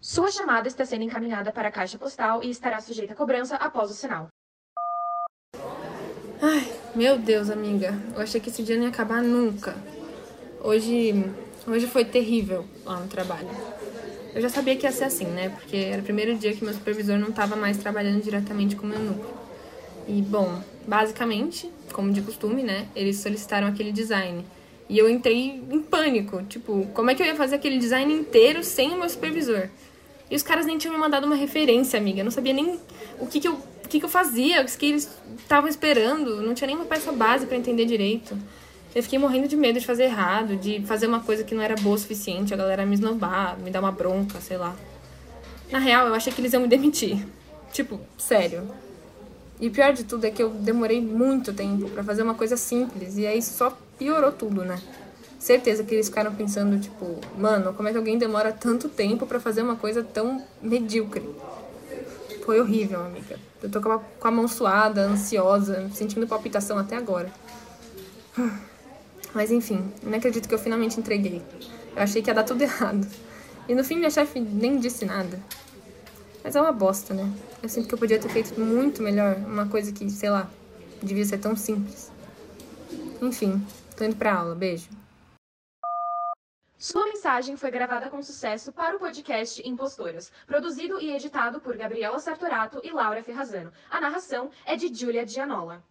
Sua chamada está sendo encaminhada para a caixa postal e estará sujeita a cobrança após o sinal. Ai, meu Deus, amiga. Eu achei que esse dia não ia acabar nunca. Hoje, hoje foi terrível lá no trabalho. Eu já sabia que ia ser assim, né? Porque era o primeiro dia que meu supervisor não estava mais trabalhando diretamente com o meu núcleo. E, bom, basicamente, como de costume, né? Eles solicitaram aquele design. E eu entrei em pânico. Tipo, como é que eu ia fazer aquele design inteiro sem o meu supervisor? E os caras nem tinham me mandado uma referência, amiga. Eu não sabia nem o que, que, eu, o que, que eu fazia, o que eles estavam esperando. Não tinha nem uma peça base para entender direito. Eu fiquei morrendo de medo de fazer errado, de fazer uma coisa que não era boa o suficiente, a galera me esnobar, me dar uma bronca, sei lá. Na real, eu achei que eles iam me demitir. Tipo, sério. E pior de tudo é que eu demorei muito tempo para fazer uma coisa simples, e aí só piorou tudo, né? Certeza que eles ficaram pensando, tipo, mano, como é que alguém demora tanto tempo para fazer uma coisa tão medíocre? Foi horrível, amiga. Eu tô com a, com a mão suada, ansiosa, sentindo palpitação até agora. Mas enfim, não acredito que eu finalmente entreguei. Eu achei que ia dar tudo errado. E no fim minha chefe nem disse nada. Mas é uma bosta, né? Eu sinto que eu podia ter feito muito melhor, uma coisa que, sei lá, devia ser tão simples. Enfim, tô indo pra aula. Beijo. Sua mensagem foi gravada com sucesso para o podcast Impostoras, produzido e editado por Gabriela Sartorato e Laura Ferrazano. A narração é de Julia Gianola.